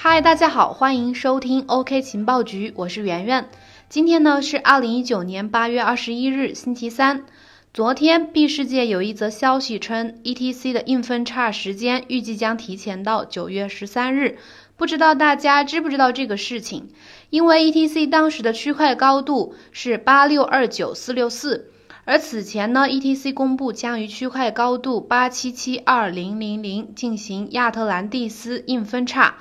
嗨，大家好，欢迎收听 OK 情报局，我是圆圆。今天呢是二零一九年八月二十一日，星期三。昨天，B 世界有一则消息称，ETC 的硬分叉时间预计将提前到九月十三日。不知道大家知不知道这个事情？因为 ETC 当时的区块高度是八六二九四六四，而此前呢，ETC 公布将于区块高度八七七二零零零进行亚特兰蒂斯硬分叉。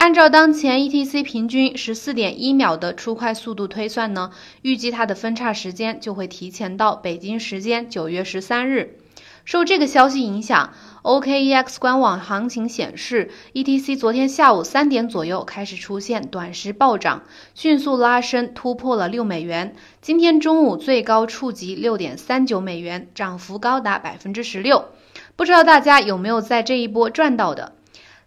按照当前 ETC 平均十四点一秒的出块速度推算呢，预计它的分叉时间就会提前到北京时间九月十三日。受这个消息影响，OKEX 官网行情显示，ETC 昨天下午三点左右开始出现短时暴涨，迅速拉升突破了六美元。今天中午最高触及六点三九美元，涨幅高达百分之十六。不知道大家有没有在这一波赚到的？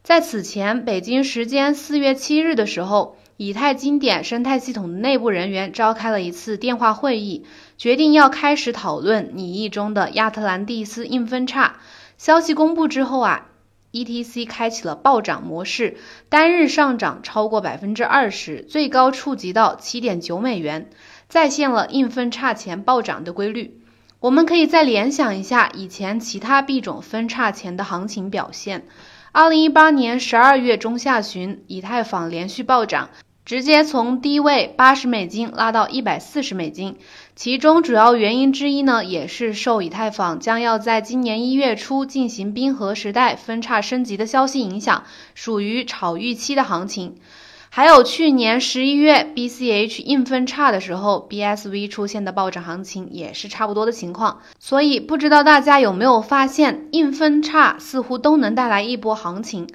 在此前，北京时间四月七日的时候，以太经典生态系统的内部人员召开了一次电话会议，决定要开始讨论拟议中的亚特兰蒂斯硬分叉。消息公布之后啊，ETC 开启了暴涨模式，单日上涨超过百分之二十，最高触及到七点九美元，再现了硬分叉前暴涨的规律。我们可以再联想一下以前其他币种分叉前的行情表现。二零一八年十二月中下旬，以太坊连续暴涨，直接从低位八十美金拉到一百四十美金。其中主要原因之一呢，也是受以太坊将要在今年一月初进行冰河时代分叉升级的消息影响，属于炒预期的行情。还有去年十一月 BCH 硬分叉的时候，BSV 出现的暴涨行情也是差不多的情况。所以不知道大家有没有发现，硬分叉似乎都能带来一波行情。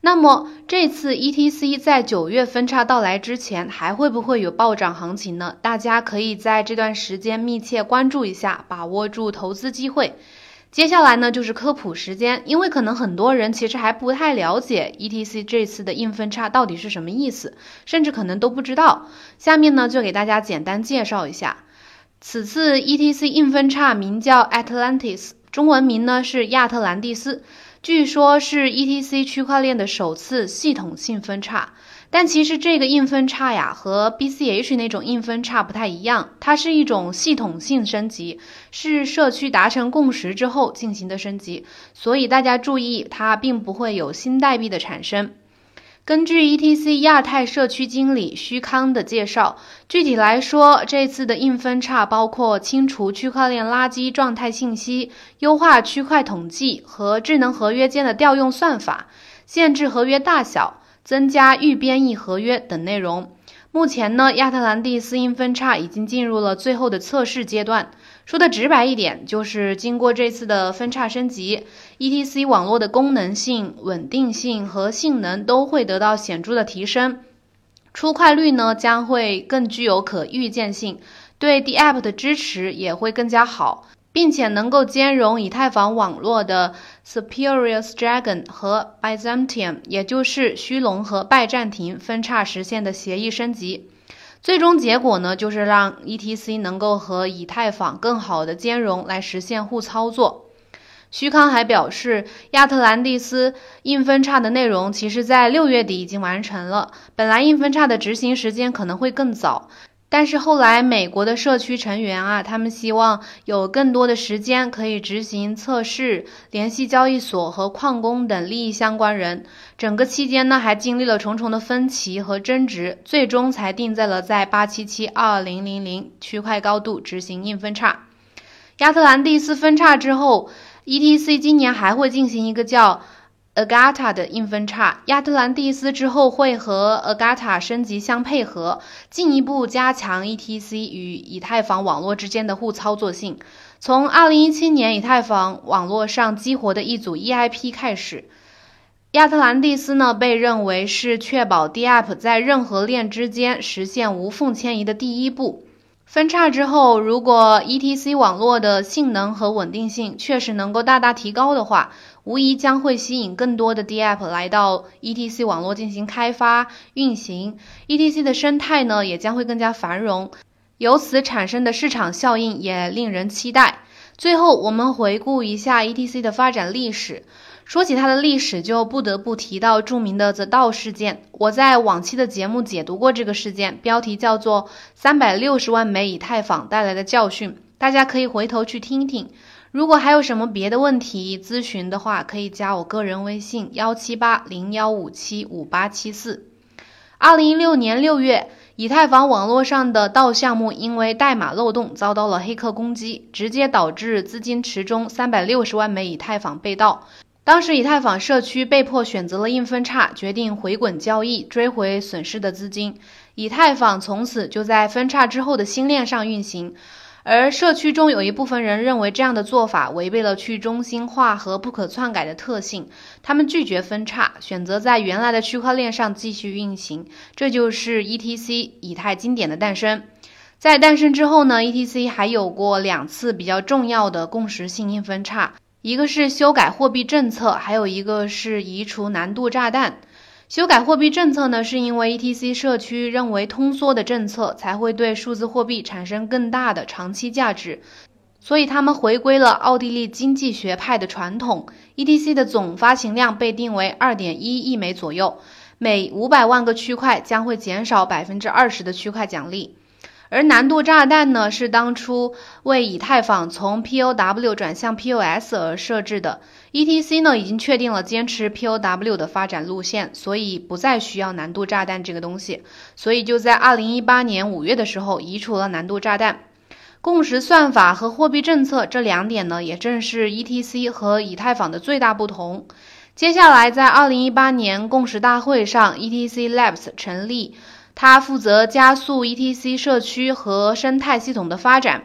那么这次 ETC 在九月分叉到来之前，还会不会有暴涨行情呢？大家可以在这段时间密切关注一下，把握住投资机会。接下来呢，就是科普时间，因为可能很多人其实还不太了解 ETC 这次的硬分叉到底是什么意思，甚至可能都不知道。下面呢，就给大家简单介绍一下，此次 ETC 硬分叉名叫 Atlantis，中文名呢是亚特兰蒂斯，据说是 ETC 区块链的首次系统性分叉。但其实这个硬分叉呀，和 BCH 那种硬分叉不太一样，它是一种系统性升级，是社区达成共识之后进行的升级，所以大家注意，它并不会有新代币的产生。根据 ETC 亚太社区经理徐康的介绍，具体来说，这次的硬分叉包括清除区块链垃圾状态信息、优化区块统计和智能合约间的调用算法、限制合约大小。增加预编译合约等内容。目前呢，亚特兰蒂斯硬分叉已经进入了最后的测试阶段。说的直白一点，就是经过这次的分叉升级，ETC 网络的功能性、稳定性和性能都会得到显著的提升。出块率呢将会更具有可预见性，对 DApp 的支持也会更加好。并且能够兼容以太坊网络的 Superior Dragon 和 Byzantium，也就是虚龙和拜占庭分叉实现的协议升级。最终结果呢，就是让 ETC 能够和以太坊更好的兼容，来实现互操作。徐康还表示，亚特兰蒂斯硬分叉的内容其实在六月底已经完成了，本来硬分叉的执行时间可能会更早。但是后来，美国的社区成员啊，他们希望有更多的时间可以执行测试、联系交易所和矿工等利益相关人。整个期间呢，还经历了重重的分歧和争执，最终才定在了在八七七二零零零区块高度执行硬分叉。亚特兰蒂斯分叉之后，ETC 今年还会进行一个叫。Agata 的硬分叉，亚特兰蒂斯之后会和 Agata 升级相配合，进一步加强 ETC 与以太坊网络之间的互操作性。从2017年以太坊网络上激活的一组 EIP 开始，亚特兰蒂斯呢被认为是确保 DApp 在任何链之间实现无缝迁移的第一步。分叉之后，如果 ETC 网络的性能和稳定性确实能够大大提高的话，无疑将会吸引更多的 DApp 来到 ETC 网络进行开发运行，ETC 的生态呢也将会更加繁荣，由此产生的市场效应也令人期待。最后，我们回顾一下 ETC 的发展历史。说起它的历史，就不得不提到著名的 The 道事件。我在往期的节目解读过这个事件，标题叫做“三百六十万枚以太坊带来的教训”，大家可以回头去听听。如果还有什么别的问题咨询的话，可以加我个人微信幺七八零幺五七五八七四。二零一六年六月，以太坊网络上的道项目因为代码漏洞遭到了黑客攻击，直接导致资金池中三百六十万枚以太坊被盗。当时以太坊社区被迫选择了硬分叉，决定回滚交易，追回损失的资金。以太坊从此就在分叉之后的新链上运行。而社区中有一部分人认为这样的做法违背了去中心化和不可篡改的特性，他们拒绝分叉，选择在原来的区块链上继续运行。这就是 ETC 以太经典的诞生。在诞生之后呢，ETC 还有过两次比较重要的共识性硬分叉，一个是修改货币政策，还有一个是移除难度炸弹。修改货币政策呢，是因为 ETC 社区认为通缩的政策才会对数字货币产生更大的长期价值，所以他们回归了奥地利经济学派的传统。ETC 的总发行量被定为二点一亿枚左右，每五百万个区块将会减少百分之二十的区块奖励。而难度炸弹呢，是当初为以太坊从 POW 转向 POS 而设置的。ETC 呢已经确定了坚持 POW 的发展路线，所以不再需要难度炸弹这个东西。所以就在2018年5月的时候移除了难度炸弹。共识算法和货币政策这两点呢，也正是 ETC 和以太坊的最大不同。接下来在2018年共识大会上，ETC Labs 成立。它负责加速 ETC 社区和生态系统的发展。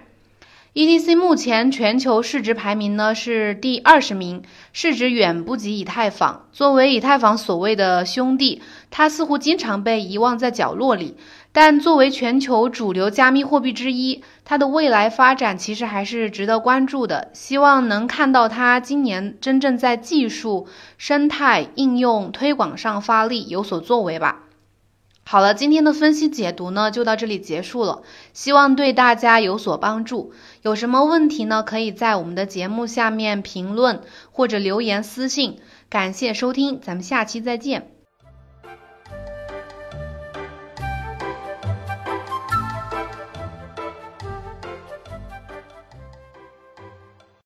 ETC 目前全球市值排名呢是第二十名，市值远不及以太坊。作为以太坊所谓的兄弟，它似乎经常被遗忘在角落里。但作为全球主流加密货币之一，它的未来发展其实还是值得关注的。希望能看到它今年真正在技术、生态、应用推广上发力，有所作为吧。好了，今天的分析解读呢就到这里结束了，希望对大家有所帮助。有什么问题呢？可以在我们的节目下面评论或者留言私信。感谢收听，咱们下期再见。